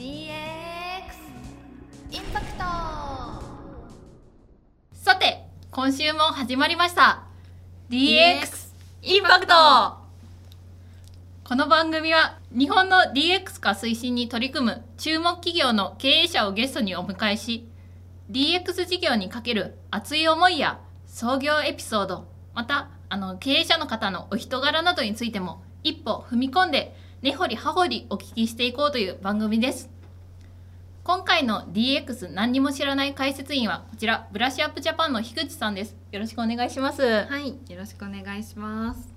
DX インパクト。さて今週も始まりました。DX インパクト。この番組は日本の DX 化推進に取り組む注目企業の経営者をゲストにお迎えし DX 事業にかける熱い思いや創業エピソードまたあの経営者の方のお人柄などについても一歩踏み込んで根掘り葉掘りお聞きしていこうという番組です。今回の DX 何にも知らない解説員はこちらブラッシュアップジャパンの樋口さんです。よろしくお願いします。はいよろしくお願いします。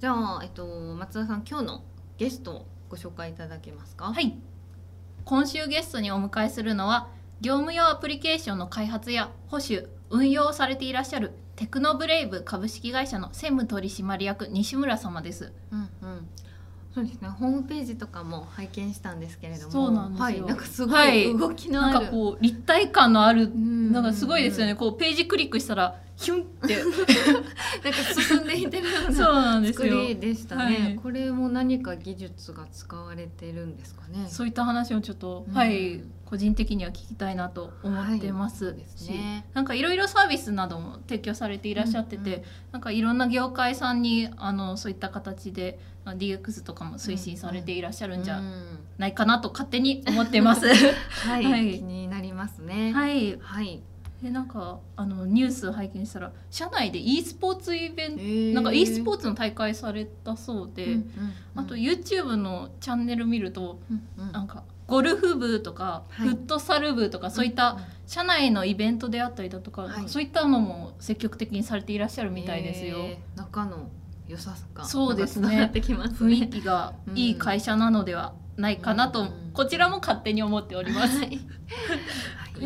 じゃあえっと松田さん今日のゲストをご紹介いただけますか？はい。今週ゲストにお迎えするのは業務用アプリケーションの開発や保守運用をされていらっしゃるテクノブレイブ株式会社の専務取締役西村様です。うんうん。そうですね。ホームページとかも拝見したんですけれども。そうなんですよ。はい、なんかすごはい。い動きのある、なんかこう立体感のある。うん。なんかすごいですよね。こうページクリックしたらヒュンって。なんか進んでいってるようそうななんですよ。作りでしたね、はい。これも何か技術が使われてるんですかね。そういった話をちょっと、うん。はい個人的には聞きたいなと思ってます、はいね。しなんかいろいろサービスなども提供されていらっしゃってて、うんうん。なんかいろんな業界さんにあのそういった形であ DX とかも推進されていらっしゃるんじゃうん。ないかなと勝手に思ってます。はい、はい。気になりますね。はい、はい、でなんかあのニュース拝見したら社内で e スポーツイベント、ー。なんか e スポーツの大会されたそうで、うんうんうん。あと YouTube のチャンネル見るとうんうん。なんかゴルフ部とか、はい。フットサル部とかそういった社内のイベントであったりだとか、はい。そういったのも積極的にされていらっしゃるみたいですよ。えー仲の良さがそうですね。ね。雰囲気がいい会社なのではないかなと、うん。こちらも勝手に思っております。はい。は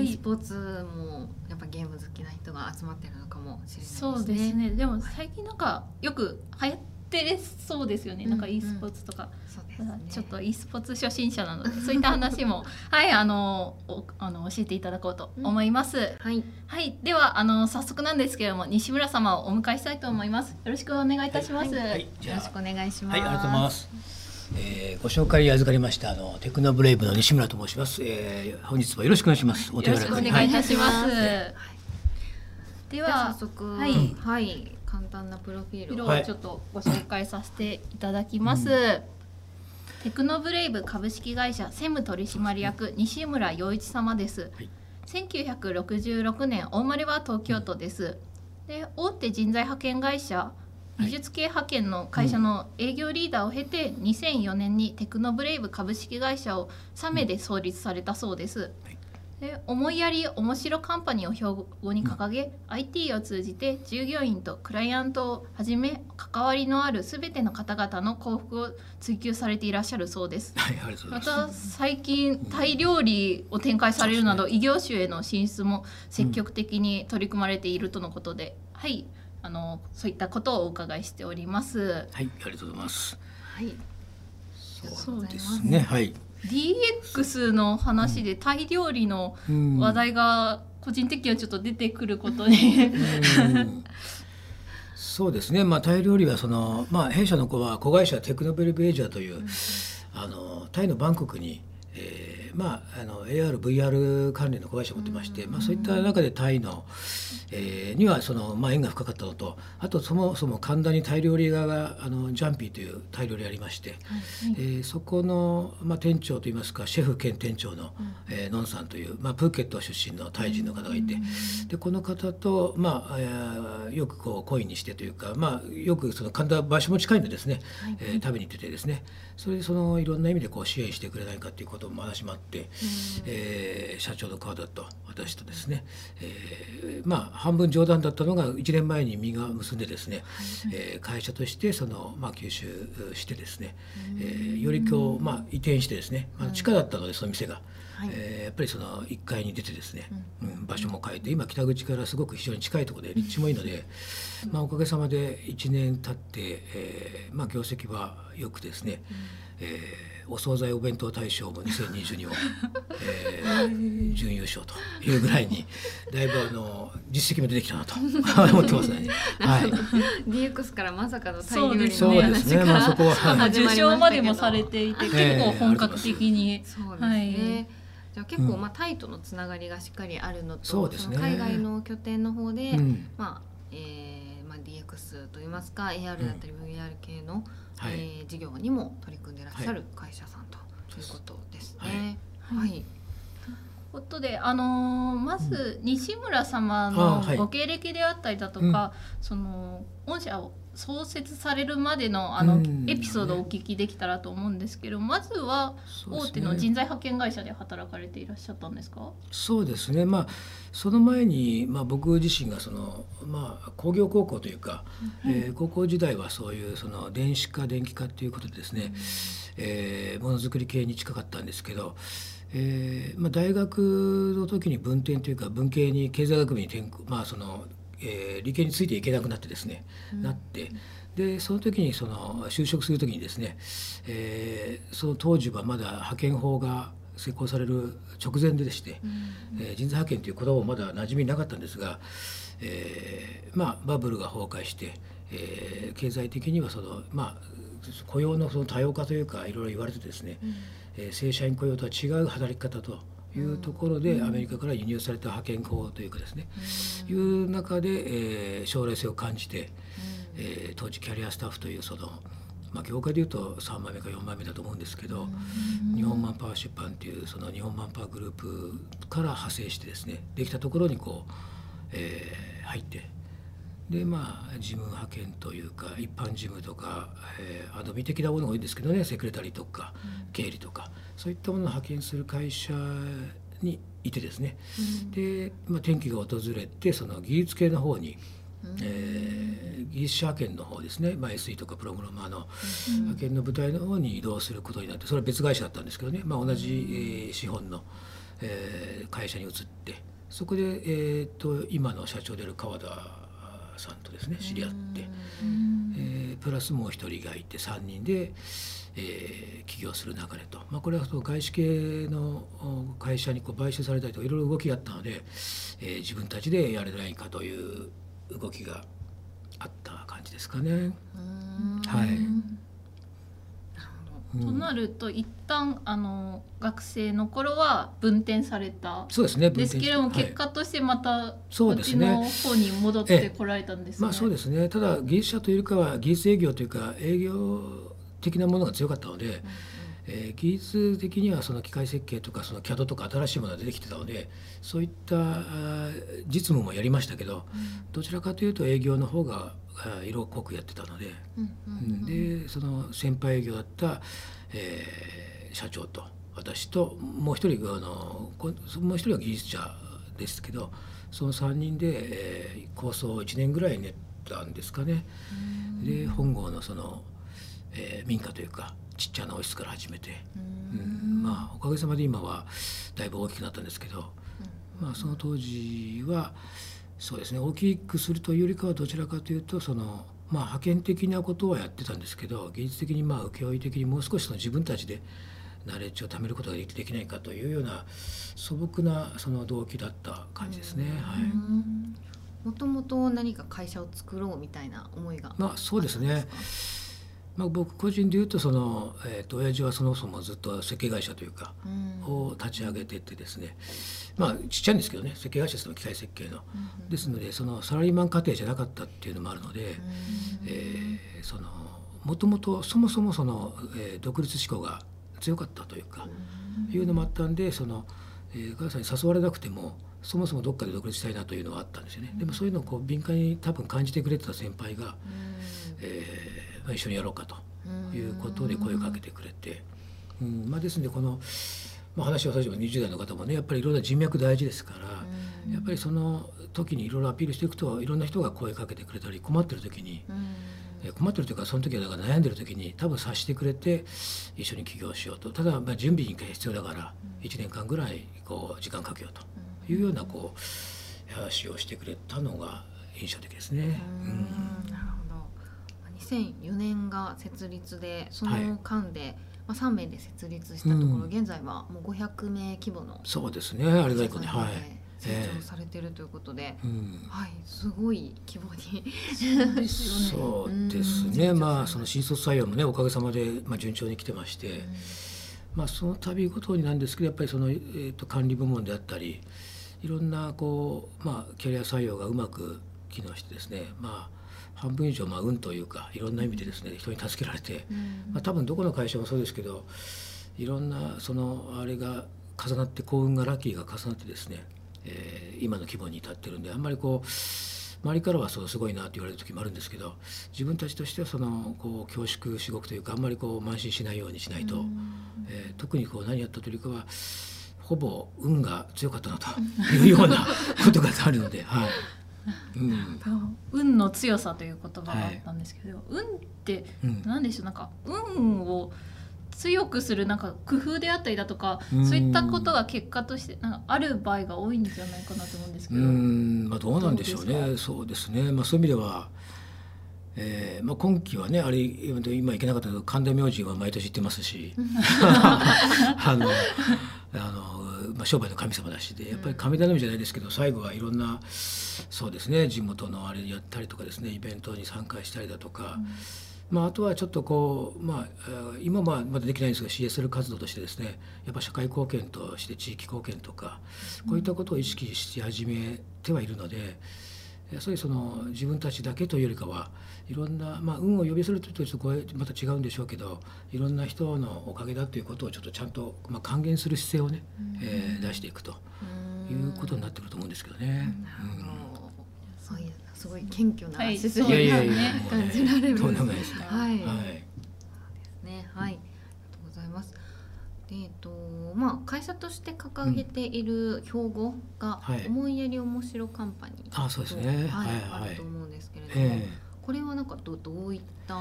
い。e スポーツもやっぱゲーム好きな人が集まってるのかもしれないですね。そうですね。でも最近なんかよく流行ってそうですよね。なんかうん e スポーツとか、そうですね。ちょっと e スポーツ初心者なので、そういった話も はいあのおあの教えていただこうと思います。はい。はい、ではあの早速なんですけれども西村様をお迎えしたいと思います。よろしくお願いいたします。はいはい、よろしくお願いします。はい、ありがとうございます。えー、ご紹介預かりましたあのテクノブレイブの西村と申します。えー、本日もよろしくお願いします。お手よろしくお願いいたします。はいでは早速、はいはい、簡単なプロフィールを。ちょっとご紹介させていただきます。テクノブレイブ株式会社専務取締役西村洋一様です。はい1966年大生まれは東京都です。で大手人材派遣会社技術系派遣の会社の営業リーダーを経て2004年にテクノブレイブ株式会社を3名で創立されたそうです。はいで思いやり面白カンパニーを標語に掲げ、IT を通じて従業員とクライアントをはじめ関わりのある全ての方々の幸福を追求されていらっしゃるそうです。はい、まざいます。た最近タイ料理を展開されるなど、異業種への進出も積極的に取り組まれているとのことで、はいあのそういったことをお伺いしております。はい、ありがとうございます。はい。そうですね、はい。DX の話でタイ料理のうん。話題が個人的にはちょっと出てくることに、うん。そうですね、まあ、タイ料理はその、まあ、弊社の子は子会社テクノベルベージャーという、あのタイのバンコクに、えーまあ、あの AR、VR 関連の子会社を持ってまして、まあ、そういった中でタイの、えーにはその、まあ、縁が深かったのとあとそもそも神田にタイ料理屋があのジャンピーというタイ料理ありまして、えーそこの、まあ、店長といいますかシェフ兼店長の、えーノンさんという、まあ、プーケット出身のタイ人の方がいて、でこの方と、まあえーよくこう恋にしてというか、まあ、よくその神田場所も近いんでですね、えー食べに行っててですねそれでそのいろんな意味でこう支援してくれないかということも話もあって、えー社長の川田と私とですね、えーまあ半分冗談だったのが1年前に実が結んでですね、えー会社としてその、まあ、吸収してですね、えーより今日、まあ、移転してですね、まあ、地下だったのでその店が。はい。えーやっぱりその1階に出てですね、うん。場所も変えて今北口からすごく非常に近いところで立地もいいので、まあ、おかげさまで1年経って、えーまあ、業績はよくですね、えーお惣菜お弁当大賞も2022を、えー準優勝というぐらいにだいぶあの実績も出てきたなと 思ってますね。はい、DX からまさかのタイ料理のそうですね、まあ、そこは、はい。受賞までもされていて、ー結構本格的に、そうですはねい。じゃあ結構うん。まあタイとのつながりがしっかりあるのと、そうですね。の海外の拠点の方で、うん。まあ、えーまあ DX といいますか AR だったり VR 系の、はい、えー事業にも取り組んでらっしゃる会社さんとい。うことですね。ははい。い。とい。うことで、あのーまず西村様あのはい。ご経歴であったりだとか、その御社を創設されるまでのあの、うん。エピソードをお聞きできたらと思うんですけど、まずは大手の人材派遣会社で働かれていらっしゃったんですか？そうですね。まあその前に、まあ、僕自身がその、まあ、工業高校というか、えー高校時代はそういうその電子化電気化ということでですね、えーものづくり系に近かったんですけど、えーまあ、大学の時に文転というか文系に経済学部に転校まあその、えー理系についていけなくなってですね、なってでその時にその就職する時にですね、えーその当時はまだ派遣法が施行される直前ででして、えー人材派遣という言葉もまだ馴染みなかったんですが、えーまあ、バブルが崩壊して、えー経済的にはその、まあ、雇用のその多様化というかいろいろ言われててですね、えー正社員雇用とは違う働き方というところで、アメリカから輸入された派遣法というかですね、いう中で、えー将来性を感じて、えー当時キャリアスタッフというその、まあ、業界でいうと3枚目か4枚目だと思うんですけど、日本マンパワー出版っていうその日本マンパワーグループから派生してですねできたところにこう、えー入ってでまあ事務派遣というか一般事務とか、えーアドビ的なものが多いんですけどねセクレタリーとか経理とかそういったものを派遣する会社にいてですね、で、まあ、転機が訪れてその技術系の方に、えー技術者派遣の方ですね、まあ、SE とかプログラマーの派遣の部隊の方に移動することになってそれは別会社だったんですけどね、まあ、同じ、えー資本の、えー会社に移ってそこで、えー、と今の社長である川田さんとですね知り合って、えープラスもう一人がいて3人で、えー起業する流れと、まあ、これはその外資系のお会社にこう買収されたりとかいろいろ動きがあったので、えー自分たちでやれないかという動きがあった感じですかね。うん。はいうん。となると一旦あの学生の頃は分転されたそうですねですけれども、結果としてまたそうですね。の方に戻ってこられたんですね。まあそうですね。ただ技術者というかは技術営業というか営業的なものが強かったので、えー技術的にはその機械設計とかその CAD とか新しいものが出てきてたのでそういった実務もやりましたけど、どちらかというと営業の方が色濃くやってたので、でその先輩営業だった、えー社長と私ともう一人あのこもう一人は技術者ですけどその3人で、えー構想を1年ぐらい練ったんですかね。で本郷のその、えー民家というかちっちゃなオフィスから始めて、うん。まあおかげさまで今はだいぶ大きくなったんですけど、まあ、その当時はそうですね。大きくするというよりかはどちらかというとその、まあ、派遣的なことはやってたんですけど技術的にまあ請負的にもう少しその自分たちでナレッジを貯めることができないかというような素朴なその動機だった感じですね。はい。もともと何か会社を作ろうみたいな思いがまあそうですねまあ、僕個人で言うとその、えー、と親父はそもそもずっと設計会社というか、うん。を立ち上げてってですね。まあちっちゃいんですけどね設計会社ですの機械設計の。ですのでそのサラリーマン家庭じゃなかったっていうのもあるので、えーそのもともとそもそもその、えー独立志向が強かったというか、いうのもあったんでその、えー、母さんに誘われなくてもそもそもどっかで独立したいなというのはあったんですよね。でもそういうのをこう敏感に多分感じてくれてた先輩が、えーまあ、一緒にやろうかということで声をかけてくれて、うん。まあ、ですのでこの、まあ、話をさせても20代の方もねやっぱりいろんな人脈大事ですから、やっぱりその時にいろいろアピールしていくといろんな人が声かけてくれたり困ってる時に、えー困ってるというかその時はだから悩んでる時に多分察してくれて一緒に起業しようと。ただまあ準備に必要だから1年間ぐらいこう時間かけようと。いうようなこう話をしてくれたのが印象的ですね。うん2004年が設立でそはい。の間で、まあ、3名で設立したところ、うん。現在はもう500名規模のそうですねあれがいい子ねはい。成長されてるということで、うん。はいすごい規模に。そうですね、まあその新卒採用もねおかげさまで、まあ、順調に来てまして、まあ、その度ごとになんですけどやっぱりその、えー、と管理部門であったりいろんなこう、まあ、キャリア採用がうまく機能してですね、まあ、半分以上、まあ、運というかいろんな意味でですね人に助けられて、まあ、多分どこの会社もそうですけどいろんなそのあれが重なって幸運がラッキーが重なってですね、えー今の規模に至ってるんであんまりこう周りからはそうすごいなって言われる時もあるんですけど自分たちとしてはそのこう恐縮至極というかあんまりこう慢心しないようにしないと、えー特にこう何やったというかはほぼ運が強かったなというようなことがあるので、はいうん。運の強さという言葉があったんですけど、運ってうん。何でしょう？なんか運を強くするなんか工夫であったりだとかうん。そういったことが結果としてなんかある場合が多いんじゃないかなと思うんですけうど。ん。まあ、どうなんでしょうね。そうですね、まあ、そういう意味では、えーまあ、今期はねあれ今行けなかったけど神田明神は毎年行ってますし。あ の あの、まあ、商売の神様だしでやっぱり神頼みじゃないですけど最後はいろんなそうですね地元のあれやったりとかですねイベントに参加したりだとか。まあ、あとはちょっとこう、まあ、えー今はまだできないんですが CSL 活動としてですねやっぱ社会貢献として地域貢献とかこういったことを意識し始めてはいるので、やそういうその自分たちだけというよりかはいろんな、まあ、運を呼びするというとちょっとこれまた違うんでしょうけどいろんな人のおかげだということをちょっとちゃんと、まあ、還元する姿勢をね、えー出していくということになってくると思うんですけどね。うん。そういうすごい謙虚なはい。姿勢いやいね感じられる。とんでもないですね。はい、はい。ね。はい。ありがとうございます。でえっとまあ会社として掲げている標語がはい。思いやり面白カンパニーと、あ、そうですね。はい。あると。思うんですけれども、ええこれはなんかどどういった？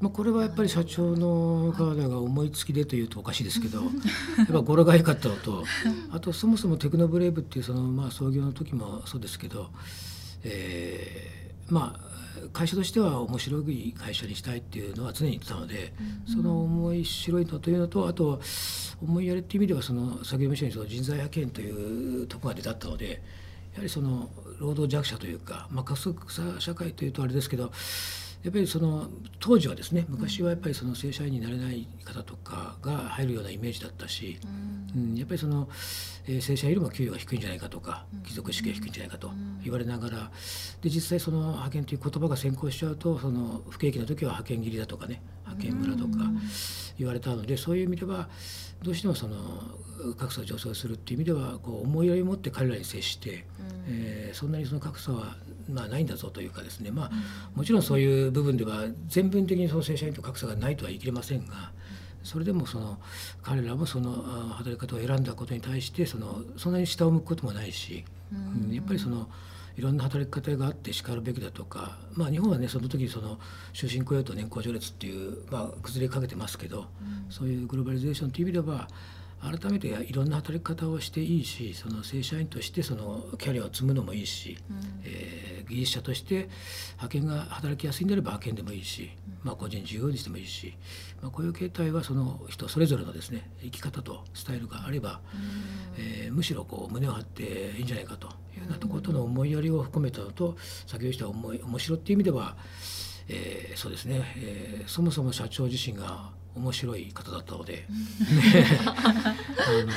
まあ、これはやっぱり社長の方が思いつきでというとおかしいですけど、やっぱ語呂が良かったのと、あとそもそもテクノブレイブっていうそのまあ創業の時もそうですけど、えーまあ会社としては面白い会社にしたいっていうのは常に言ってたので、その面白いのというのとあと思いやりっていう意味ではその先ほども言いましたようにその人材派遣というところが出たったのでやはりその労働弱者というか、まあ、加速さ社会というとあれですけどやっぱりその当時はですね昔はやっぱりその正社員になれない方とかが入るようなイメージだったし、うん、やっぱりその、えー正社員よりも給与が低いんじゃないかとか貴族意識が低いんじゃないかと言われながらで実際その派遣という言葉が先行しちゃうとその不景気の時は派遣切りだとかね派遣村とか言われたのでそういう意味ではどうしてもその格差を助長するっていう意味ではこう思いやりを持って彼らに接して、えーそんなにその格差はまあないんだぞというかですね。まあもちろんそういう部分では全文的にその正社員と格差がないとは言い切れませんが。それでもその彼らもそのあ働き方を選んだことに対してそのそんなに下を向くこともないし、うんやっぱりそのいろんな働き方があってしかるべきだとか、まあ、日本はねその時その終身雇用と年功序列っていう、まあ、崩れかけてますけど、そういうグローバリゼーションという意味では改めていろんな働き方をしていいしその正社員としてそのキャリアを積むのもいいし、えー技術者として派遣が働きやすいんであれば派遣でもいいし、まあ、個人事業にしてもいいし、まあ、こういう形態はその人それぞれのですね生き方とスタイルがあれば、えーむしろこう胸を張っていいんじゃないかというようなところとの思いやりを含めたのと先ほど言った思い面白いっていう意味では、えーそうですね、えーそもそも社長自身が面白い方だったので、あ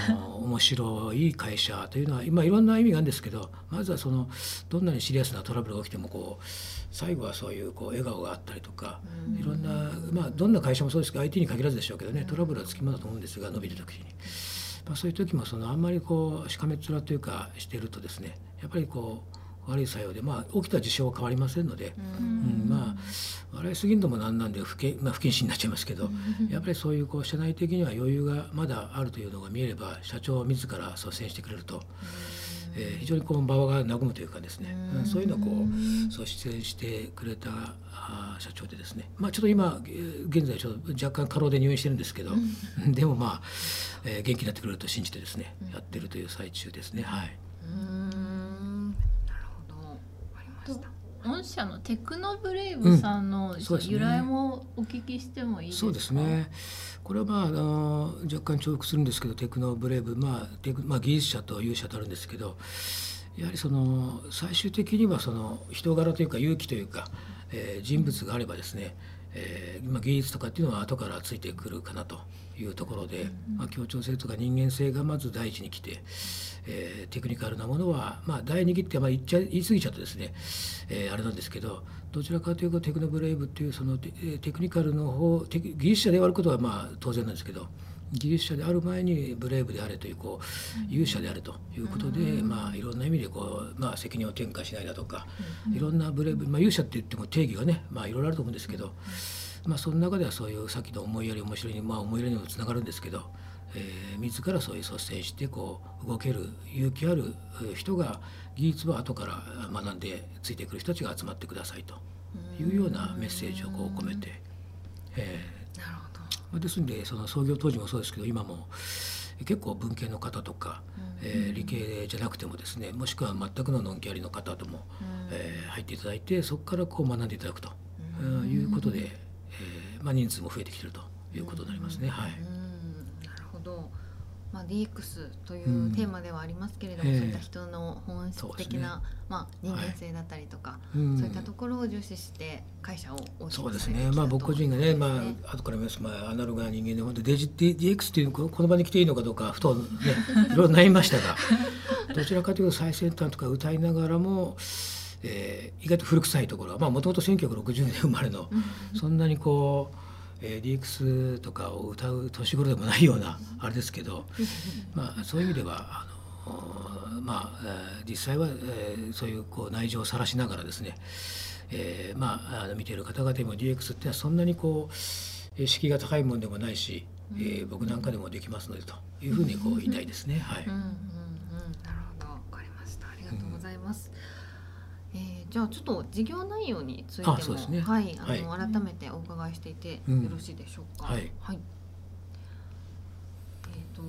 の面白い会社というのは今いろんな意味があるんですけどまずはそのどんなにシリアスなトラブルが起きてもこう最後はそういうこう笑顔があったりとか、いろんな、まあ、どんな会社もそうですけど IT に限らずでしょうけどねトラブルはつきものだと思うんですが伸びる時に。まあ、そういう時もそのあんまりこうしかめっ面というかしてるとですねやっぱりこう悪い作用で、まあ、起きた事象は変わりませんので、うん。まあ笑いすぎるのもなんなんで不謹,、まあ、不謹慎になっちゃいますけど、やっぱりそういうこう社内的には余裕がまだあるというのが見えれば社長自ら率先してくれると、えー非常にこう場が和むというかですね、うん。そういうのをこう率先してくれた社長でですね、まあ、ちょっと今えー現在ちょっと若干過労で入院してるんですけど、でもまあ、えー元気になってくれると信じてですね、やってるという最中ですね。はい、うーん。なるほど。わかりました御社のテクノブレイブさんの、由来もお聞きしてもいいですか？そうですね。これはまああの若干重複するんですけどテクノブレイブ。まあテクまあ技術者と勇者とあるんですけどやはりその最終的にはその人柄というか勇気というか、えー人物があればですね、えーまあ、技術とかっていうのは後からついてくるかなというところで、まあ、協調性とか人間性がまず第一に来て、えーテクニカルなものは、まあ、第二義ってまあ言っちゃ言い過ぎちゃうとですね、えーあれなんですけどどちらかというとテクノブレイブっていうそのテえーテクニカルの方テク技術者であることはまあ当然なんですけど技術者である前にブレイブであれというこう勇者であるということで、まあ、いろんな意味でこう、まあ、責任を転嫁しないだとか、いろんなブレイブ、まあ、勇者って言っても定義がね、まあ、いろいろあると思うんですけど、まあ、その中ではそういうさっきの思いやり面白いに、まあ、思いやりにもつながるんですけど、えー自らそういう率先してこう動ける勇気あるえー人が技術は後から学んでついてくる人たちが集まってくださいというようなメッセージをこう込めて。えーなるほどまあですんでその創業当時もそうですけど今も結構文系の方とか、えー理系じゃなくてもですねもしくは全くのノンキャリの方とも、えー入っていただいてそこからこう学んでいただくと、うんいうことで、えーまあ、人数も増えてきてるということになりますね。はい。まあ DX といううん。テーマではありますけれども、ええ。そういった人の本質的な、まあ人間性だったりとか、うん。そういったところを重視して会社を大きくそうですね。まあ僕個人がね、まということですあ後から見ます、まあ、アナログな人間で本当デジ DX っていうここの場に来ていいのかどうかふとね いろいろ悩みましたがどちらかというと最先端とか歌いながらも、えー意外と古臭いところはもともと1960年生まれのそんなにこう、えー DX とかを歌う年頃でもないようなあれですけど、まあ、そういう意味ではあのまあえー実際は、えーそういうこう内情を晒しながらですね、えーまあ、あの見ている方々にも DX ってはそんなにこうえー敷居が高いものでもないし、えー僕なんかでもできますのでというふうにこう言いたいですね。はいうんうんうん、なるほど、わかりました。ありがとうございます。えーじゃあちょっと事業内容についても、ね。はい、あの、は改めてお伺いしていてようん。ろしいでしょうか？はい。えっ、と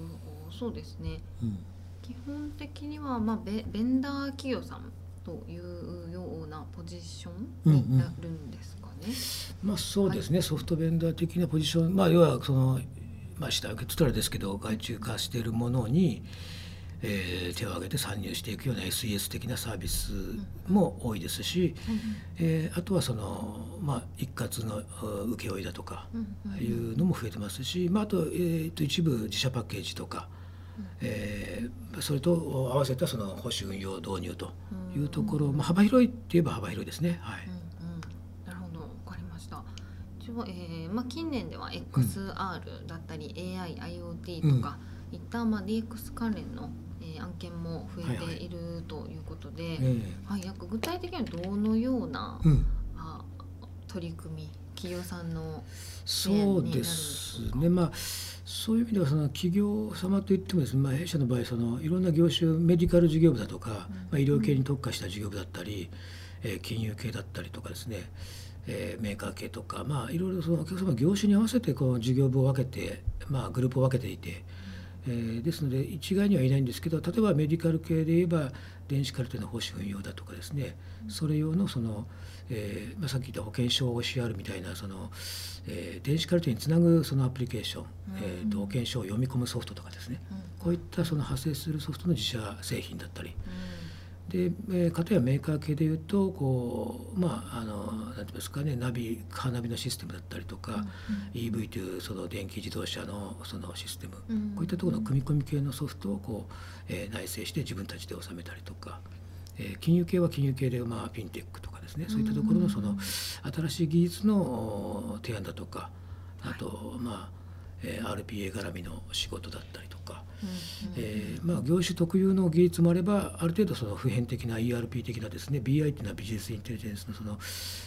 そうですね。うん。基本的にはまあベベンダー企業さんというようなポジションになるんですかね？まあそうですね、ソフトベンダー的なポジション。まあ要はそのまあ下請けって言ったらですけど外注化しているものに、えー手を挙げて参入していくような SES 的なサービスも多いですし、えーあとはそのまあ一括のう請負だとかうんうん。いうのも増えてますし、まあ、あと,、えーと一部自社パッケージとか、えーそれと合わせたその保守運用導入というところ、まあ、幅広いっていえば幅広いですね。はい。うんうん、なるほど、わかりました。一応、えーまあ、近年では XR だったり、AI、IoT とか、いった、まあ、DX 関連の、えー案件も増えているということで、えはい、約具体的にはどのような、ーうん。あ取り組み、企業さんのそうですね、まあ、そういう意味ではその企業様といってもですね、まあ、弊社の場合そのいろんな業種メディカル事業部だとか、まあ、医療系に特化した事業部だったり、えー金融系だったりとかですね、えーメーカー系とか、まあ、いろいろそのお客様業種に合わせてこの事業部を分けて、まあ、グループを分けていて。えーですので一概にはいないんですけど例えばメディカル系で言えば電子カルテの保守運用だとかですねそれ用のその、えーまあ、さっき言った保険証 OCR みたいなその、えー電子カルテにつなぐそのアプリケーション、えーと保険証を読み込むソフトとかですねこういったその派生するソフトの自社製品だったりで、えー、かたやメーカー系でいうとこうまああのなんていうんですかねナビカーナビのシステムだったりとか、EV というその電気自動車のそのシステム、うんこういったところの組み込み系のソフトをこう、えー内製して自分たちで収めたりとか、えー金融系は金融系で、まあ、フィンテックとかですねそういったところのその新しい技術のお提案だとかあと、まあえー RPA 絡みの仕事だったりとか。えーまあ、業種特有の技術もあればある程度その普遍的な ERP 的なですね BI っていうのはビジネスインテリジェンスのその、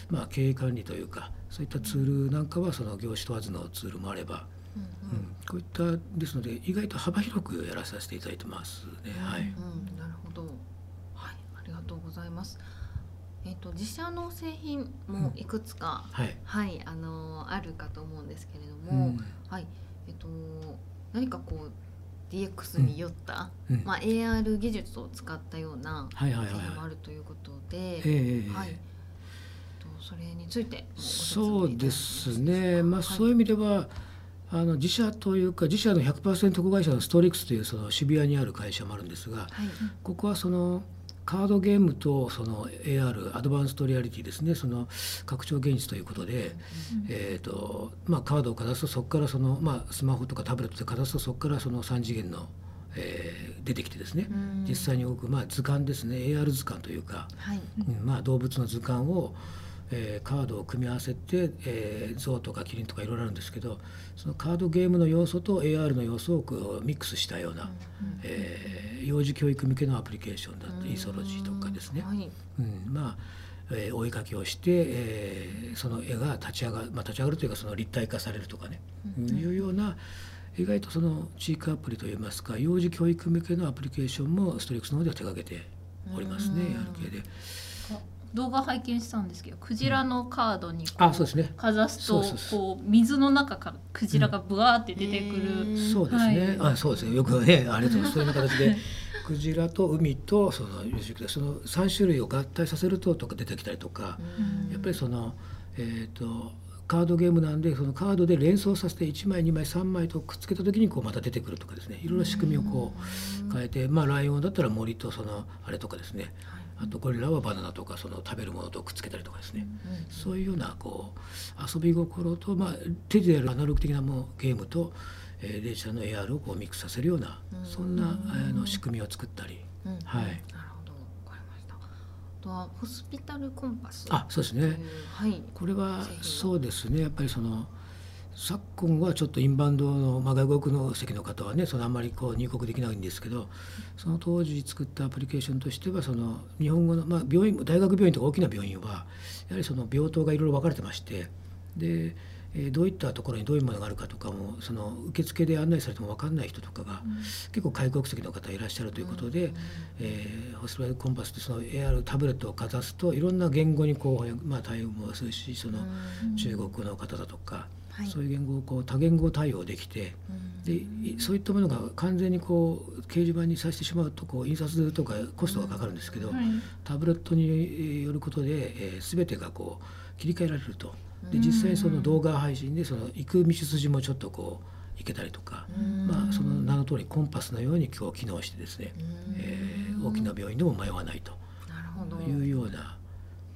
まあ、経営管理というかそういったツールなんかはその業種問わずのツールもあれば、うんこういったですので意外と幅広くやらさせていただいてますね。はい。うん、なるほど。はい、ありがとうございます。えっ、と自社の製品もいくつか、はい。はい、あのあるかと思うんですけれどうも、ん。はい、えっ、と何かこう DX によった、うん。まあ AR 技術を使ったようなはいはいはい製品もあはいるということで、ええはい。それについてそうですね、まあ、そういう意味では、あの自社というか自社の100%子会社のストリックスというその渋谷にある会社もあるんですが、はい。ここはそのカードゲームとその AR アドバンストリアリティですね。その拡張現実ということで、えーとまあ、カードをかざすとそこからその、まあ、スマホとかタブレットでかざすとそこからその3次元の、えー出てきてですね。うん。実際に動く、まあ、図鑑ですね。AR 図鑑というか、はい。うんまあ、動物の図鑑を、えーカードを組み合わせて、えー象とかキリンとかいろいろあるんですけどそのカードゲームの要素と AR の要素をミックスしたような、えー幼児教育向けのアプリケーションだってイーソロジーとかですね、はい。うん、まあ、えー追いかけをして、えーその絵が立ち上がる、まあ、立ち上がるというかその立体化されるとかね、いうような意外とそのチークアプリといいますか幼児教育向けのアプリケーションもストリックスの方では手掛けておりますね、うん。系で。動画拝見したんですけどクジラのカードにあそうですね。かざすとこう水の中からクジラがブワーって出てくる、うんそうですね、はい。あそうですね。よくねありがとう。ございますそういう形でクジラと海とそのその3種類を合体させるととか出てきたりとか、うん。やっぱりそのえっ、とカードゲームなんでそのカードで連想させて1枚2枚3枚とくっつけた時にこうまた出てくるとかですね。いろいろ仕組みをこう変えてまあライオンだったら森とそのあれとかですねあとゴリラはバナナとかその食べるものとくっつけたりとかですね。そういうようなこう遊び心と、まあ、手でやるアナログ的なものゲームと、えー、デジタルの AR をこうミックスさせるようなそんなあの仕組みを作ったり、うんはい。なるほど。わかりました。あとはホスピタルコンパス。あそうですね。はい。これはそうですね。やっぱりその昨今はちょっとインバウンドの、まあ、外国の席の方はねそのあんまりこう入国できないんですけどその当時作ったアプリケーションとしてはその日本語の、まあ、病院大学病院とか大きな病院はやはりその病棟がいろいろ分かれてましてで、えーどういったところにどういうものがあるかとかもその受付で案内されても分かんない人とかが、結構外国籍の方いらっしゃるということで、えーホスピタルコンパスってその AR タブレットをかざすといろんな言語にこう、まあ、対応もするしその中国の方だとか、はい。そういう言語をこう多言語対応できてでいそういったものが完全にこう掲示板にさせてしまうとこう印刷とかコストがかかるんですけど、はい。タブレットによることで、えー、全てがこう切り替えられると。で実際にその動画配信でその行く道筋もちょっとこう行けたりとか、まあ、その名の通りコンパスのように今日機能してですね、えー大きな病院でも迷わないというような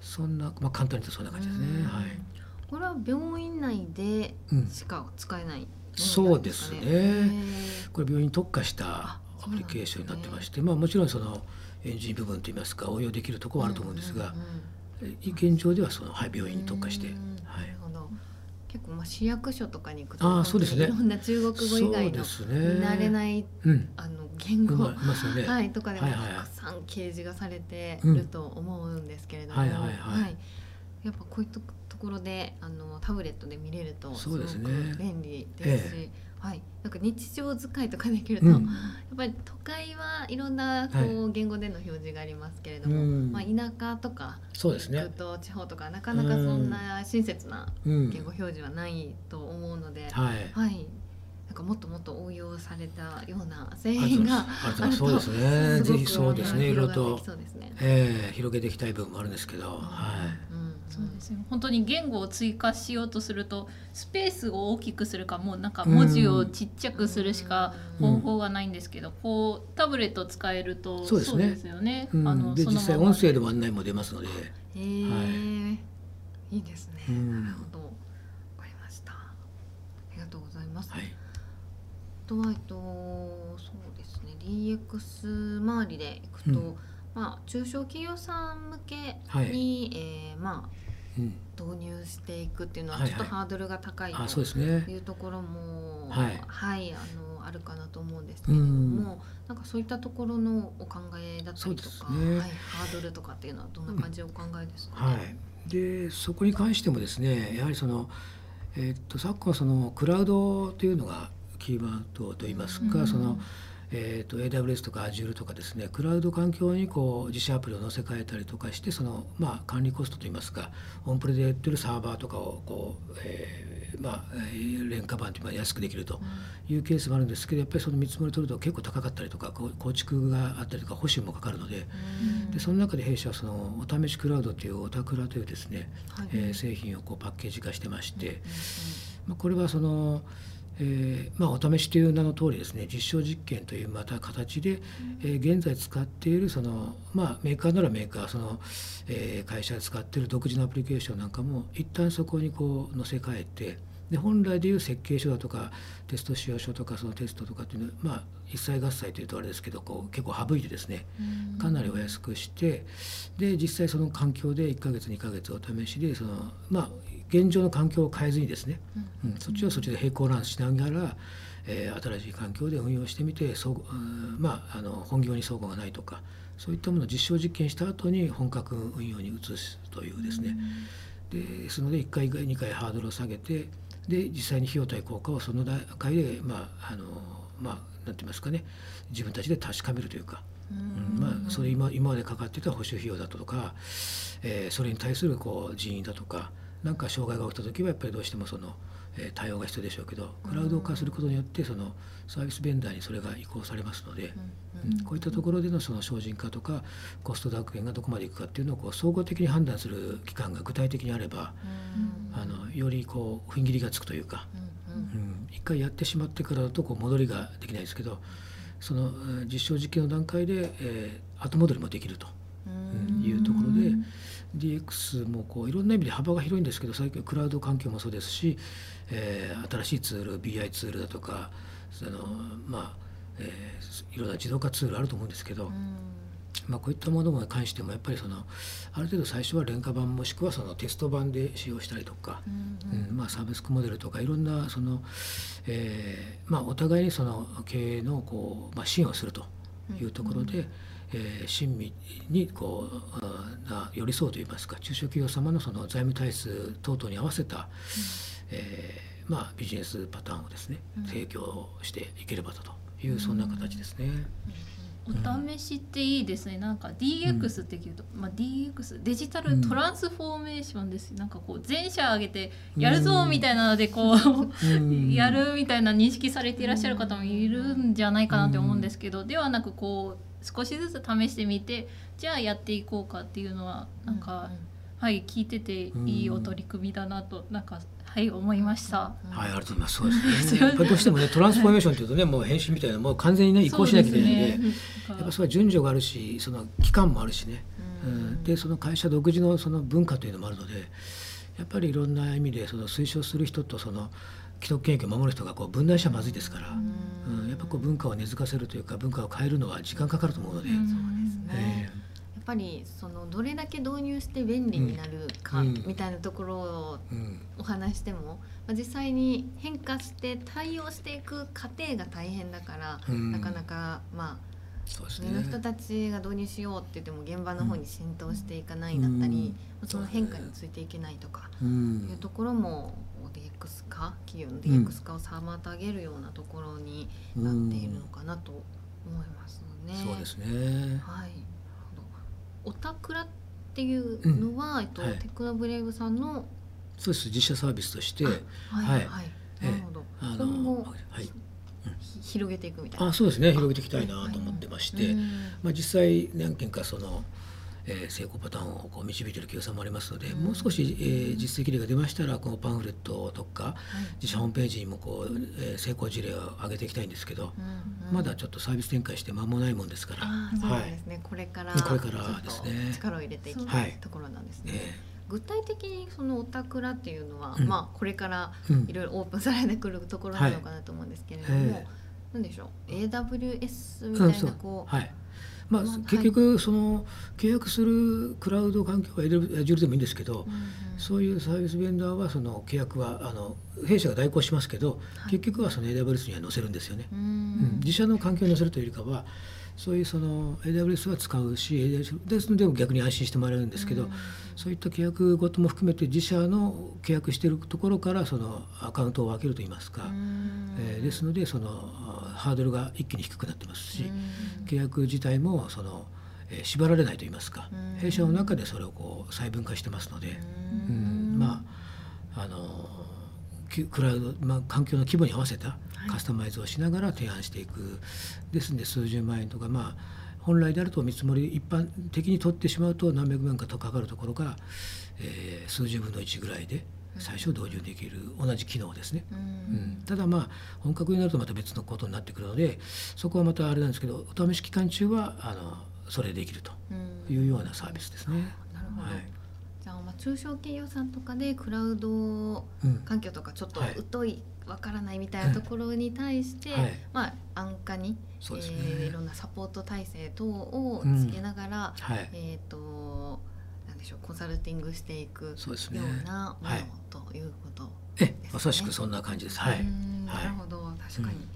そんな、まあ、簡単に言うとそんな感じですね。はいこれは病院内でうん。しか使えないものなんそうですね。へこれ病院に特化したアプリケーションになってまして、まあ、もちろんそのエンジン部分といいますか応用できるところはあると思うんですが、え現状ではその、はい、病院に特化して、うんはい。結構まあ市役所とかに行くとあーそうですね。いろんな中国語以外の慣れないうん、あの言語。はい、とかでもたくさん掲示がされてうん。ると思うんですけれども、はいはいはい。やっぱこういうとところであのタブレットで見れるとすごく便利ですし、えはい、なんか日常使いとかできると、うん。やっぱり都会はいろんなこう、は言語での表示がありますけれども、うん。まあ、田舎とかそうですね。と地方とかなかなかそんな親切なうん言語表示はないと思うので、はい。はい、なんかもっともっと応用されたような製品があそうですね。ぜひそうですね。いろいろと広げていきたい部分もあるんですけど、はい。うんそうですよ。本当に言語を追加しようとするとスペースを大きくするかもうなんか文字をちっちゃくするしかうん。方法がないんですけど、こうタブレットを使えるとそうですね。よね。うん。あので実際音声でも案内も出ますので、へえ、い、いですね。うん。なるほど、わかりました。ありがとうございます。はい。あとはえっとそうですね。DX 周りでいくと、うんまあ中小企業さん向けに、はい。えーまあうん。導入していくっていうのははいはい。ちょっとハードルが高いと。いうところも、はい。はい、あのあるかなと思うんですけれども、なんかそういったところのお考えだったりとか、ね。はい、ハードルとかっていうのはどんな感じでお考えですか、はねい。で、そこに関してもですね、やはりその、えーっと昨今そのクラウドというのがキーワードといいますか、うん。その、えーと、AWS とか Azure とかですねクラウド環境にこう自社アプリを載せ替えたりとかしてその、まあ、管理コストといいますかオンプレでやってるサーバーとかをこう、えー、まあ、廉価版というか安くできるというケースもあるんですけどやっぱりその見積もり取ると結構高かったりとか構築があったりとか保守もかかるのででその中で弊社はそのお試しクラウドというオタクラというですね、はい、えー、製品をこうパッケージ化してまして、まあ、これはそのえーまあ、お試しという名の通りですね実証実験というまた形で、えー、現在使っているその、まあ、メーカーならメーカーその、えー、会社が使っている独自のアプリケーションなんかも一旦そこにこう載せ替えてで本来でいう設計書だとかテスト使用書とかそのテストとかっていうのは、まあ、一切合切というとあれですけどこう結構省いてですねかなりお安くしてで実際その環境で1ヶ月2ヶ月お試しでそのまあ現状の環境を変えずにですね、うん、そっちはそっちで並行ランしながら、えー、新しい環境で運用してみてそ、うまあ、あの本業に相互がないとかそういったものを実証実験した後に本格運用に移すというですね、ですので1回2回ハードルを下げてで実際に費用対効果をその段階でまああのまあなんて言いますかね自分たちで確かめるというか。うんまあ、それ今今までかかってた保守費用だとか、えー、それに対するこう人員だとか何か障害が起きた時はやっぱりどうしてもその、えー、対応が必要でしょうけどクラウド化することによってそのサービスベンダーにそれが移行されますので、うん、こういったところでのその精進化とかコスト削減がどこまでいくかっていうのをこう総合的に判断する期間が具体的にあれば、あのよりこう踏ん切りがつくというか、うん、一回やってしまってからだとこう戻りができないですけどその実証実験の段階で、えー、後戻りもできるというところで。DX もこういろんな意味で幅が広いんですけど最近クラウド環境もそうですし、えー、新しいツール BI ツールだとかそのまあ、えー、いろんな自動化ツールあると思うんですけど、まあ、こういったものに関してもやっぱりそのある程度最初は廉価版もしくはそのテスト版で使用したりとか、うんうん、まあ、サービスモデルとかいろんなその、えーまあ、お互いにその経営のこう、まあ、支援をするというところで。うんうんえー、親身にこうな寄り添うといいますか中小企業様のその財務体質等々に合わせた、うん、えー、まあ、ビジネスパターンをですね、提供していければという、そんな形ですね。お試しっていいですね、なんか DX って言うと、うん、まあ、DX デジタルトランスフォーメーションです、うん、なんかこう全社挙げてやるぞみたいなのでこう、うん、やるみたいな認識されていらっしゃる方もいるんじゃないかなって思うんですけど、ではなくこう少しずつ試してみてじゃあやっていこうかっていうのはなんか、うんうん、はい聞いてていいお取り組みだなとなんかはい思いました。はいありがとうございます。そうですね。やっぱりどうしてもねトランスフォーメーションっていうとねもう変身みたいなもう完全にね移行しなきゃいけないので、ね、やっぱそれは順序があるしその期間もあるしね。うん、でその会社独自のその文化というのもあるのでやっぱりいろんな意味でその推奨する人とその既得権益を守る人がこう分断しちゃまずいですから、うん、やっぱこう文化を根付かせるというか文化を変えるのは時間かかると思うので。そうですね、やっぱりそのどれだけ導入して便利になるかみたいなところをお話しても、まあ、実際に変化して対応していく過程が大変だから、なかなかまあ上の人たちが導入しようって言っても現場の方に浸透していかないだったり、その変化についていけないとかいうところも DX 化企業の DX 化を妨げるようなところになっているのかなと思いますね。そうですね。はい。おたくらっていうのは、うん、えっと、はい、テクノブレイブさんのそうです。実写サービスとして、はい、はい、はい、なるほど。今後、はい。広げていくみたいな。あ、そうですね。広げていきたいなと思ってまして、まあ実際何件かそのえー、成功パターンをこう導いている企業さんもありますので、うん、もう少し、えー、実績例が出ましたらこのパンフレットとか、はい、自社ホームページにもこう、えー、成功事例を上げていきたいんですけど、まだちょっとサービス展開して間もないもんですから。そうですね、はい、これからこれからですね。力を入れていきたいところなんですね。はい具体的にそのおたくらっていうのは、うん、まあこれからいろいろオープンされてくるところなのかなと思うんですけれども、はい、なんでしょう？AWS みたいなこう、はい。まあ、結局その契約するクラウド環境は Azure でもいいんですけど、そういうサービスベンダーはその契約はあの弊社が代行しますけど、結局はその AWS には載せるんですよね。うん、自社の環境に載せるというよりかはそういうその AWS は使うし AWS ですので逆に安心してもらえるんですけど、そういった契約ごとも含めて自社の契約しているところからそのアカウントを分けるといいますか、えー、ですのでそのハードルが一気に低くなってますし、契約自体もその、えー、縛られないといいますか、弊社の中でそれをこう細分化してますので、うん。まああのクラウド、まあ、環境の規模に合わせたカスタマイズをしながら提案していく、ですんで数十万円とかまあ本来であると見積もり一般的に取ってしまうと何百万かとかかるところから、えー、数十分の1ぐらいで最初導入できる同じ機能ですね、うん、ただまあ本格になるとまた別のことになってくるのでそこはまたあれなんですけどお試し期間中はあのそれできるというようなサービスですね。なるほど、はい。じゃあまあ中小企業さんとかでクラウド環境とかちょっと疎いわからないみたいなところに対して、はい、まあ安価に、ね。えー、いろんなサポート体制等をつけながら、うん。はい、えっ、ー、となんでしょうコンサルティングしていくようなものということですね。えまさしくそんな感じです。はい。なるほど。確かに、うん、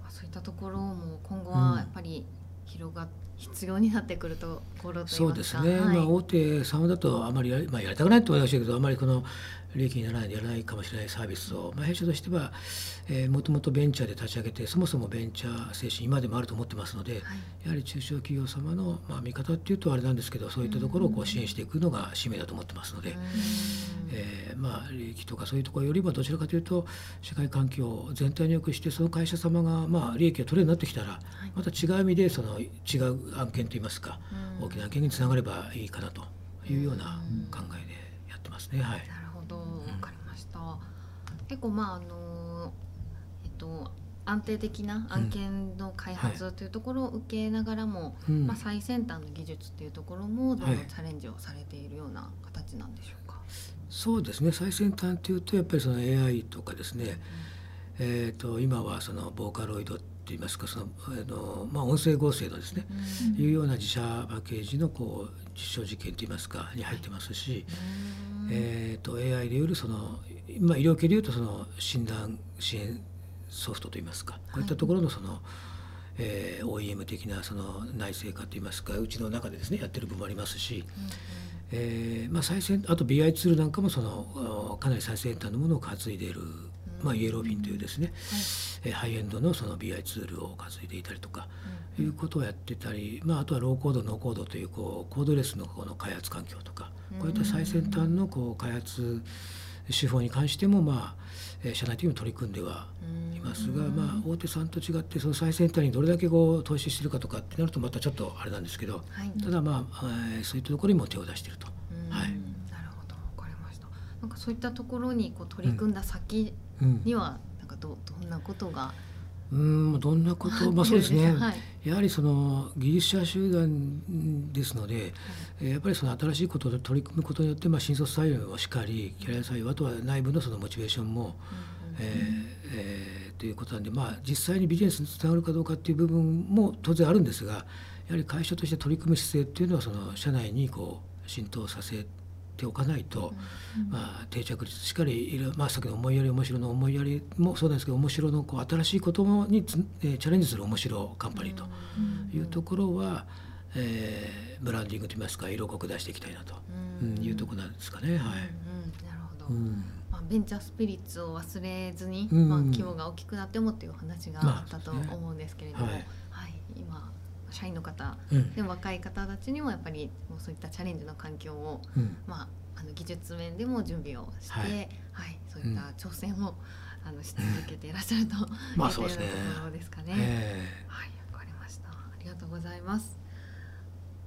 まあそういったところも今後はやっぱり広が必要になってくるところそうですね、はい、まあ、大手さんだとあまりや,、まあ、やりたくないと思いましたけどあまりこの利益にならないでやらないかもしれないサービスを、まあ、弊社としては、えー、もともとベンチャーで立ち上げてそもそもベンチャー精神今でもあると思ってますので、はい、やはり中小企業様の、まあ、見方っていうとあれなんですけどそういったところをこう支援していくのが使命だと思ってますので、えー、まあ、利益とかそういうところよりもどちらかというと社会環境を全体に良くしてその会社様が、まあ、利益を取れるようになってきたら、はい、また違う意味でその違う案件といいますか、大きな案件につながればいいかなというような考えでやってますね。はい結構まああのえっと安定的な案件の開発というところを受けながらも、うん。まあ、最先端の技術っていうところもどんどんチャレンジをされているような形なんでしょうか、はい、そうですね。最先端というとやっぱりその AI とかですね、うん、えーと、今はそのボーカロイドといいますかそのあの、まあ、音声合成のですね、うん、いうような自社パッケージのこう実証実験といいますかに入ってますし、えーと、AI でいうその、まあ、医療系でいうとその診断支援ソフトといいますかこういったところのその、はい、えー、OEM 的なその内製化といいますかうちの中でですねやってる部分もありますし、うん、えー、まあ、最先あと BI ツールなんかもそのかなり最先端のものを担いでいる、まあ、イエローフィンというですね、はい、ハイエンドのその BI ツールを担いでいたりとか、うん、いうことをやってたり、まあ、あとはローコードノーコードというこうコードレスのこの開発環境とかこういった最先端のこう開発手法に関しても、まあ、社内的にも取り組んではいますが、まあ、大手さんと違ってその最先端にどれだけこう投資してるかとかってなるとまたちょっとあれなんですけど、はい、ただまあ、えー、そういったところにも手を出していると。はい、なるほど。分かりました。なんかそういったところにこう取り組んだ先には、なんかどどんなことが、うんどんなことまあそうですね、はい、やはりその技術者集団ですので、はい、やっぱりその新しいことで取り組むことによって、まあ、新卒採用はしっかりキャリア採用あとは内部のそのモチベーションも、うん、えー、えー、ということなんで、まあ、実際にビジネスにつながるかどうかっていう部分も当然あるんですがやはり会社として取り組む姿勢っていうのはその社内にこう浸透させておかないと、まあ、定着率しっかり、まあ、さっきの思いやり面白の思いやりもそうなんですけど面白のこう新しいことにチャレンジする面白カンパニーというところは、えー、ブランディングといいますか色濃く出していきたいなというところなんですかね。はい、なるほど、まあ、ベンチャースピリッツを忘れずに、まあ、規模が大きくなってもっていう話があったと思うんですけれども、はい、はい、今社員の方、うん、で若い方たちにもやっぱりもうそういったチャレンジの環境を、うん、まあ、あの技術面でも準備をして、はい、はい、そういった挑戦を、あのし続けていらっしゃると、まあそうですね。ところですかね。はい、わかりました。ありがとうございます。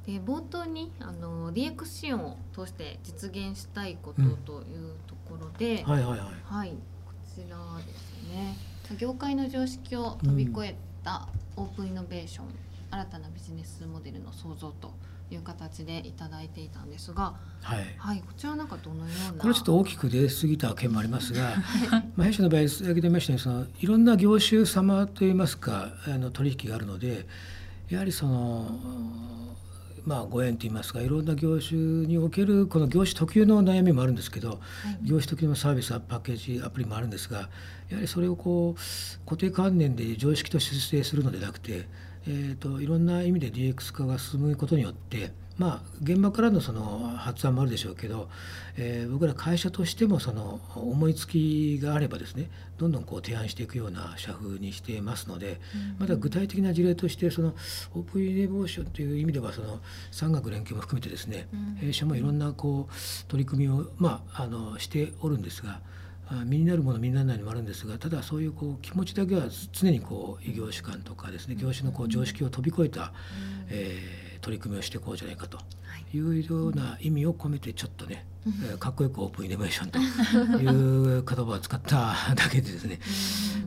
で冒頭にあの DX 支援を通して実現したいことというところで、うん、はいはいはい、はい、こちらですね。業界の常識を飛び越えたオープンイノベーション新たなビジネスモデルの創造という形でいただいていたんですが、はい、はい、こちらなんかどのようなこれちょっと大きく出過ぎた件もありますが、まあ弊社の場合先ほど言いましたようにそのいろんな業種様といいますかあの取引があるのでやはりそのまあ、ご縁といいますかいろんな業種におけるこの業種特有の悩みもあるんですけど、はい、業種特有のサービスパッケージアプリもあるんですがやはりそれをこう固定観念で常識として指定するのではなくてえーと、いろんな意味で DX 化が進むことによってまあ、現場からのその発案もあるでしょうけど、えー、僕ら会社としてもその思いつきがあればですねどんどんこう提案していくような社風にしてますので、まだ具体的な事例としてそのオープンイノベーションという意味ではその産学連携も含めてですね、弊社もいろんなこう取り組みを、まあ、あのしておるんですが。身になるもの身にならないのもあるんですがただそういうこう気持ちだけは常にこう異業種間とかですね業種のこう常識を飛び越えた、えー、取り組みをしていこうじゃないかとい。うような意味を込めてちょっとね、はい、かっこよくオープンイノベーションという言葉を使っただけでですね。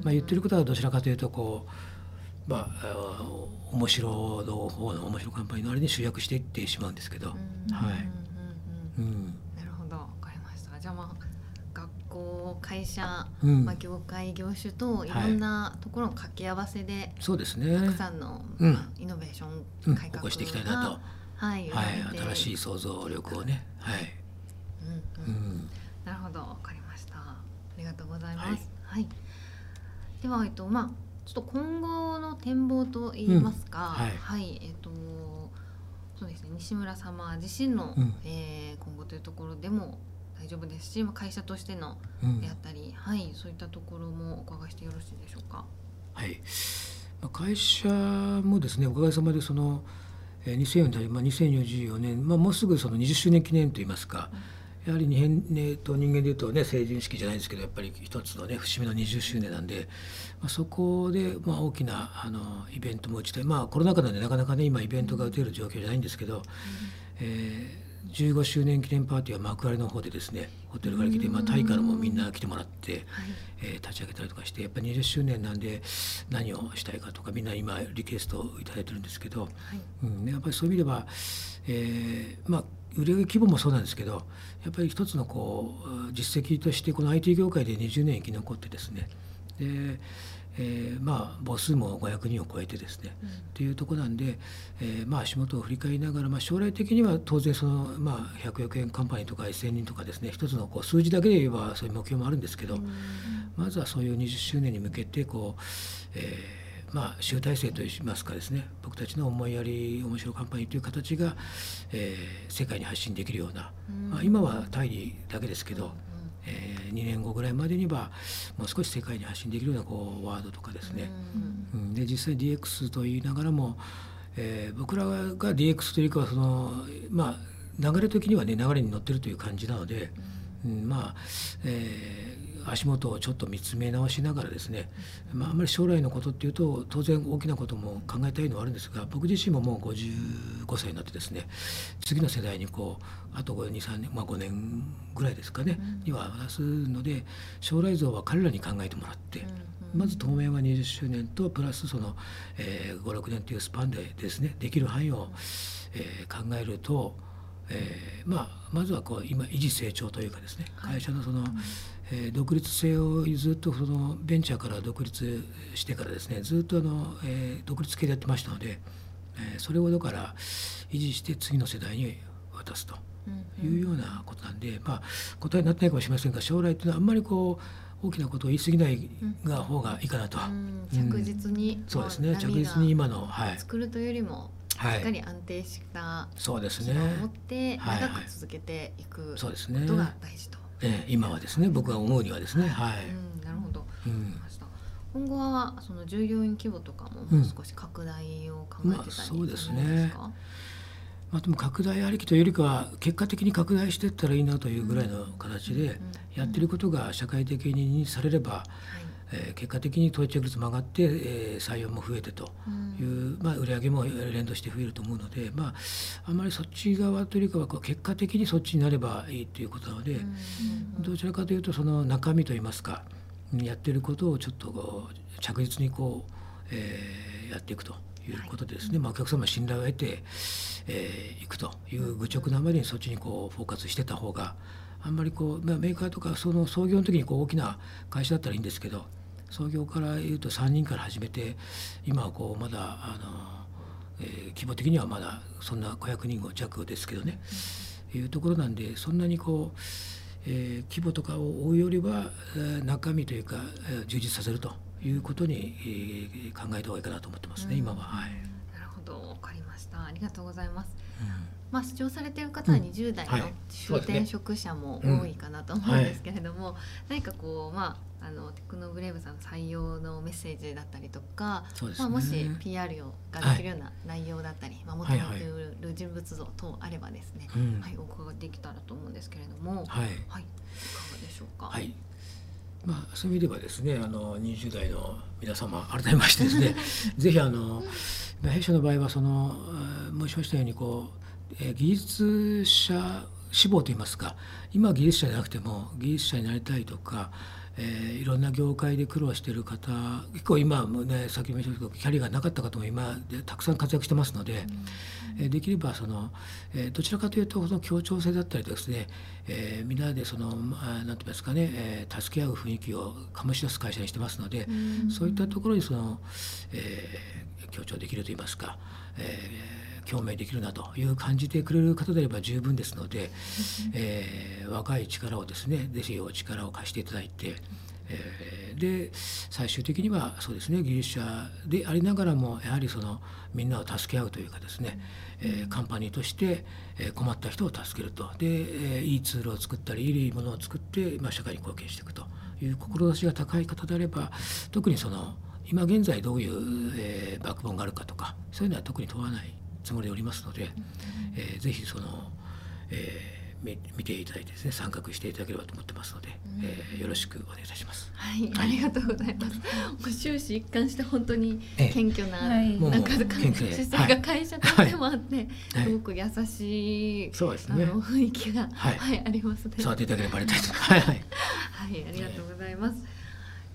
まあ言ってることはどちらかというとこうまあ面白の方の面白カンパニーのあれに集約していってしまうんですけど、はい。うん、なるほど。わかりました。じゃあまあ学校会社、うん、まあ業界業種とい。ろんなところの掛け合わせで、はい、そうですね。たくさんの、まあ、イノベーション改革が、うん、していきたいなと。はい、はい、新しい想像力をね、はい、うん、うん、なるほど、わかりました。ありがとうございます。はい、はい、では、えっと、まあ、ちょっと今後の展望と言いますか、はい、はい、えっと。そうですね、西村様自身の、うん、えー、今後というところでも大丈夫ですし、まあ、会社としてのであったり、うん、はいそういったところもお伺いしてよろしいでしょうか？はい、まあ、会社もですねおかげさまでその2004まあ、2024年、まあ、もうすぐその20周年記念といいますか、やはり人間,、ね、と人間でいうと、ね、成人式じゃないですけどやっぱり一つの、ね、節目の20周年なんで、まあ、そこで、まあ、大きなあのイベントも打ちたい、まあ、コロナ禍なんでなかなかね今イベントが打てる状況じゃないんですけど、うん、えー15周年記念パーティーは幕張の方でですねホテルから来て、まあ、タイからもみんな来てもらって、はい、えー、立ち上げたりとかしてやっぱり20周年なんで何をしたいかとかみんな今リクエストを頂いてるんですけど、はい、うん、やっぱりそういう意味では、えー、まあ売上規模もそうなんですけどやっぱり一つのこう実績としてこの IT 業界で20年生き残ってですねでえー、まあ母数も500人を超えてですね、うん、っていうとこなんで、えー、まあ足元を振り返りながら、まあ、将来的には当然その、まあ、100億円カンパニーとか1,000人とかですね一つのこう数字だけで言えばそういう目標もあるんですけど、うん、まずはそういう20周年に向けてこう、えー、まあ、集大成といいますかですね僕たちの思いやり面白カンパニーという形が、えー、世界に発信できるような、うん、まあ、今はタイだけですけど、えー、2年後ぐらいまでにはもう少し世界に発信できるようなこうワードとかですね、うん、で実際 DX と言いながらも、えー、僕らが DX というかそのまあ流れ的にはね流れに乗ってるという感じなので、うん、まあ、えー、足元をちょっと見つめ直しながらですね、まあ、あんまり将来のことっていうと当然大きなことも考えたいのはあるんですが僕自身ももう55歳になってですね次の世代にこうあと23年、まあ、5年ぐらいですかね、には渡すので将来像は彼らに考えてもらって。まず当面は20周年とプラスその、えー、56年というスパンでですねできる範囲を、えー、考えると、えー、まあまずはこう今維持成長というかですね会社のその、はい、えー、独立性をずっとそのベンチャーから独立してからですねずっとあの、えー、独立系でやってましたので、えー、それをだから維持して次の世代に渡すと。いうようなことなんで、まあ、答えになってないかもしれませんが将来というのはあんまりこう大きなことを言い過ぎないが方がいいかなと、着実に、そうですね着実に今の、はい、作るというよりもしっかり安定したそうですね。を持って長く続けていくことが大事と、ええ、今はですね僕が思うにはですねはい、うん、なるほど、うん、今後はその従業員規模とかももう少し拡大を考えてたりするんまあ、そうですね。まあ、でも拡大ありきというよりかは結果的に拡大していったらいいなというぐらいの形でやってることが社会的に認知されれば、えー、結果的に到着率も上がって、えー、採用も増えてという、まあ、売上も連動して増えると思うので、まあ、あんまりそっち側というよりかは結果的にそっちになればいいということなので、どちらかというとその中身といいますかやってることをちょっと着実にこう、えー、やっていくと。いうことでですね、まあ、お客様の信頼を得てい、えー、くという愚直なまでにそっちにこうフォーカスしてた方があんまりこう、メーカーとかその創業の時にこう大きな会社だったらいいんですけど創業から言うと3人から始めて今はこうまだあの、えー、規模的にはまだそんな500人弱ですけどね、うん、いうところなんでそんなにこう、えー、規模とかを追うよりは、えー、中身というか、えー、充実させるということに、えー、考えた方がいいかなと思ってますね、今は。はい、なるほど。わかりました。ありがとうございます。まあ視聴されている方は20代のはい。終転職者も多いかなと思うんですけれども、何かこうまああのテクノブレイブさんの採用のメッセージだったりとか、まあ、もし PR をができるような内容だったり、まあ、求めている人物像等あればですね、うん。はい、お伺いできたらと思うんですけれども、はい。はい、いかがでしょうか？はい。まあそういう意味ではですね、あの20代の皆様改めましてですね、ぜひあのまあ弊社の場合はその申しましたようにこう、技術者志望といいますか、今は技術者じゃなくても技術者になりたいとか。えーいろんな業界で苦労している方結構今もね先ほども言いましたけどキャリアがなかった方も今でたくさん活躍してますので、えーできればその、えーどちらかというとその協調性だったりですね、えーみんなでそのまあなんて言いますかね、えー助け合う雰囲気を醸し出す会社にしてますので、うん。そういったところにその、えー協調できると言いますか、えー共鳴できるなという感じてくれる方であれば十分ですので、えー若い力をですねぜひお力を貸していただいて。えで最終的にはそうですね技術者でありながらもやはりそのみんなを助け合うというかですね、えーカンパニーとしてえ困った人を助けるとで、いいツールを作ったりいいものを作って、まあ、社会に貢献していくという志が高い方であれば特にその今現在どういう、えーバックボーンがあるかとかそういうのは特に問わないつもりでおりますので、えーぜひその、えーみ見ていただいてですね参画していただければと思ってますので、えーよろしくお願いいたします。はい、ありがとうございます。もう終始一貫して本当にええ謙虚な、はいなんかもう謙虚で姿勢が会社としてもあって、はいすごく優しい、そうですねあの雰囲気が、はいはい、ありますね。触っていただければありがたいと。はいはい。はい、ありがとうございます。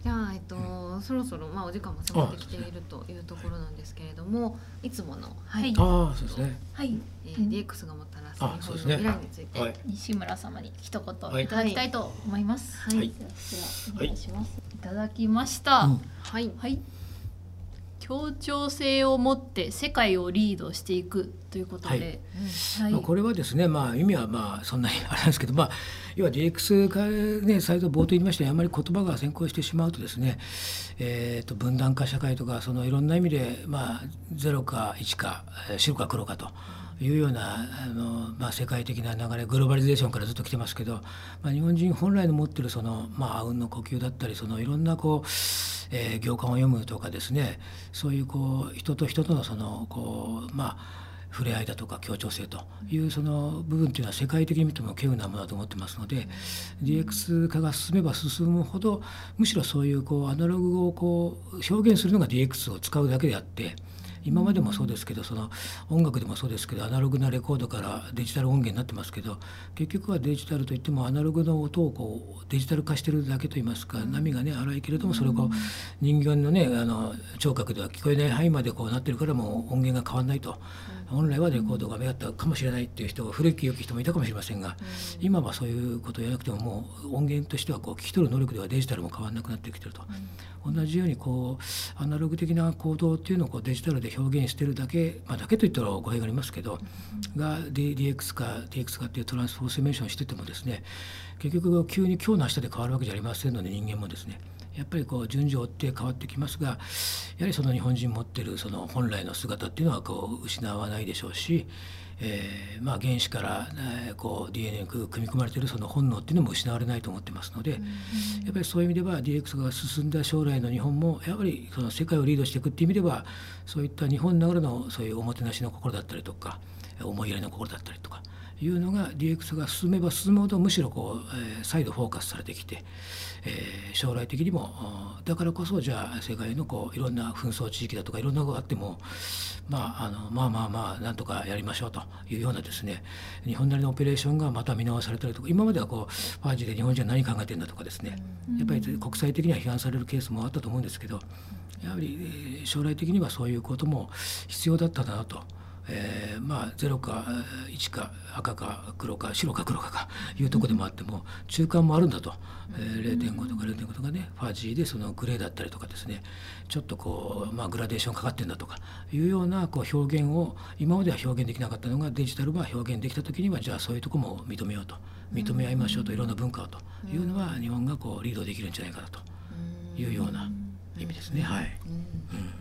じゃあ、えっと、そろそろ、まあ、お時間も迫ってきているというところなんですけれども。いつもの、はい、はいああそうですね。はいえー、DX がもたらす日本の未来について。はい。西村様に一はい言いただきたいと思います。はいはいお願いします。い、ただきました。うんはい、はい。協調性を持って世界をリードしていくということで、はい。まあ、これはですね、まあ、意味はまあそんなにあれなんですけど、まあ、要は DX 化、ね、最初冒頭言いましたようにあまり言葉が先行してしまうとですね、えー、と分断化社会とかそのいろんな意味で、まあ、0か1かえー白か黒かと。いうようなあの、まあ、世界的な流れグローバリゼーションからずっと来てますけど、まあ、日本人本来の持ってるその、まあ、あうの呼吸だったりそのいろんなこう、えー行間を読むとかですねそういうこう人と人とのそのこうまあ触れ合いだとか協調性というその部分というのは世界的に見ても稀有なものだと思ってますので DX 化が進めば進むほどむしろそういうこうアナログをこう表現するのが DX を使うだけであって今までもそうですけどその音楽でもそうですけどアナログなレコードからデジタル音源になってますけど結局はデジタルといってもアナログの音をこうデジタル化してるだけといいますか波がね荒いけれどもそれをこう人間のねあの聴覚では聞こえない範囲までこうなってるからもう音源が変わらないと。本来はレコードが目立ったかもしれないっていう人が古き良き人もいたかもしれませんが、今はそういうことをやらなくてももう音源としてはこう聞き取る能力ではデジタルも変わらなくなってきてると、同じようにこうアナログ的な行動っていうのをこうデジタルで表現してるだけ、まあ、だけといったら語弊がありますけど、が D- DX か DX かっていうトランスフォーメーションしててもですね結局急に今日の明日で変わるわけじゃありませんので人間もですねやっぱりこう順序を追って変わってきますがやはりその日本人持ってるその本来の姿っていうのはこう失わないでしょうし、えーまあ、原子から、えーこう DNA に組み込まれているその本能っていうのも失われないと思ってますので、やっぱりそういう意味では DX が進んだ将来の日本もやはりその世界をリードしていくっていう意味ではそういった日本ながらのそういうおもてなしの心だったりとか思いやりの心だったりとかいうのが DX が進めば進むほどむしろこう、えー再度フォーカスされてきて、えー将来的にもだからこそじゃあ世界のこういろんな紛争地域だとかいろんなことがあっても、まあ、あのまあまあまあなんとかやりましょうというようなですね日本なりのオペレーションがまた見直されたりとか今まではこうファージで日本人は何考えてるんだとかですねやっぱり国際的には批判されるケースもあったと思うんですけどやはりえー将来的にはそういうことも必要だったなと。えーまあ0かえー1か赤か黒か白か黒かかいうところでもあっても中間もあるんだと、えー0.5とか0.5とかねファージーでそのグレーだったりとかですね。ちょっとこう、まあ、グラデーションかかってんだとかいうようなこう表現を今までは表現できなかったのがデジタルは表現できた時にはじゃあそういうところも認めようと。認め合いましょうといろんな文化をと。いうのは日本がこうリードできるんじゃないかなと。いうような意味ですね。はい、うん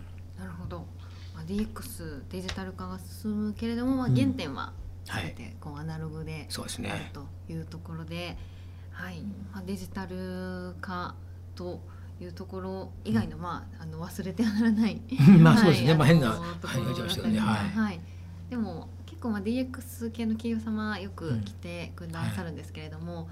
DX デジタル化が進むけれども、まあ、原点ははいこうアナログでそうですあるね。というところで、はいまあ、デジタル化というところ以外の,、まあ、あの忘れてはならない まあそうですね。まあ変なのところがちましたよね。はい。はい、でも結構まあ DX 系の企業様よく来てくださるんですけれども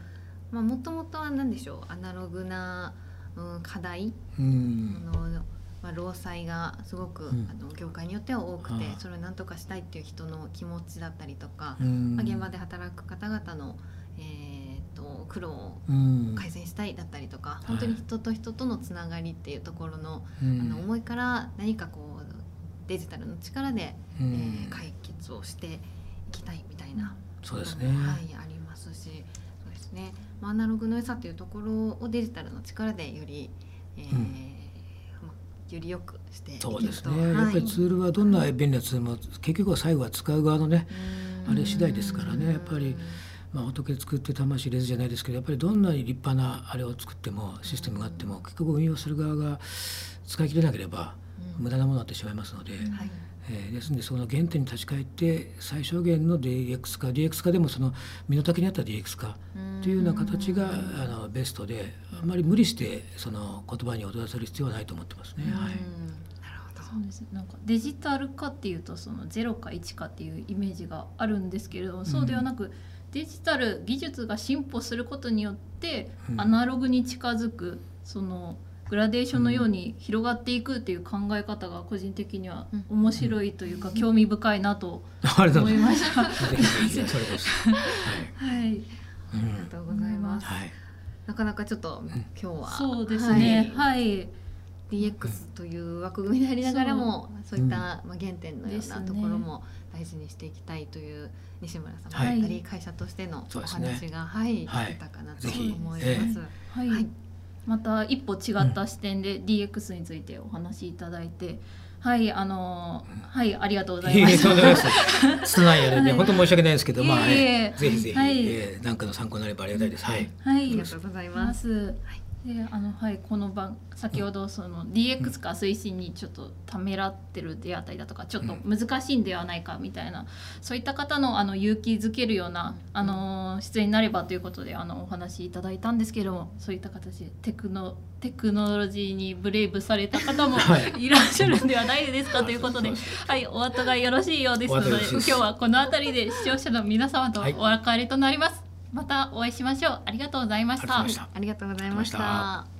もともとは何でしょう？アナログな、うん、課題、うん。あのまあ、労災がすごく、うん。あの業界によっては多くてそれを何とかしたいっていう人の気持ちだったりとか、うん。まあ、現場で働く方々の、えー、と苦労をうん。改善したいだったりとか、い本当に人と人とのつながりっていうところの,、うん。あの思いから何かこうデジタルの力で、うえんー解決をしていきたいみたいなそうですね。はい、ありますしそうですね、まあ、アナログの良さというところをデジタルの力でより、えーうん。まあ、より良くしてそうですね。はいやっぱりツールはどんな便利なツールも結局は最後は使う側のね、うん。あれ次第ですからね。やっぱりまあ、仏作って魂入れずじゃないですけどやっぱりどんなに立派なあれを作ってもシステムがあっても結局運用する側が使い切れなければうん。無駄なものになってしまいますので、はいえーですのでその原点に立ち返って最小限の DX 化 DX 化でもその身の丈に合った DX 化というような形があのベストであんまり無理してその言葉に踊らせる必要はないと思ってますね。はい。うんなるほど。そうですなんかデジタル化っていうとその0か1かっていうイメージがあるんですけれども、そうではなくデジタル技術が進歩することによって、うん。アナログに近づくそのグラデーションのように広がっていくっていう考え方が個人的には面白いというか、興味深いなと思いました。はい。ありがんとうございます。はい。なかなかちょっと今日はそうですね。はい、はい、DX という枠組みでありながらもそう。いった、まあ、原点のようなところも大事にしていきたいという西村さんはい。だったり会社としてのお話が、はい、はい。たかなと思いえます。はい、はいまた一歩違った視点で DX についてお話しいただいて、はい、あのーはい、ありがとうございます。つないやるんで、はい本当申し訳ないですけど、まあ、いえいええぜひぜひ、はいえーなんかの参考になればありがたいです。はい。はい、ありがとうございま。ますす。で、あのはいこの番先ほどその DX 化推進にちょっとためらってるであったりだとかちょっと難しいんではないかみたいなそういった方のあの勇気づけるようなあの出演になればということであのお話しいただいたんですけどもそういった形でテクノテクノロジーにブレイブされた方も はい。いらっしゃるんではないですかということではいお後がよろしいようですので今日はこの辺りで視聴者の皆様とはい。お別れとなります。またお会いしましょう。ありがとうございましたありがとうございました。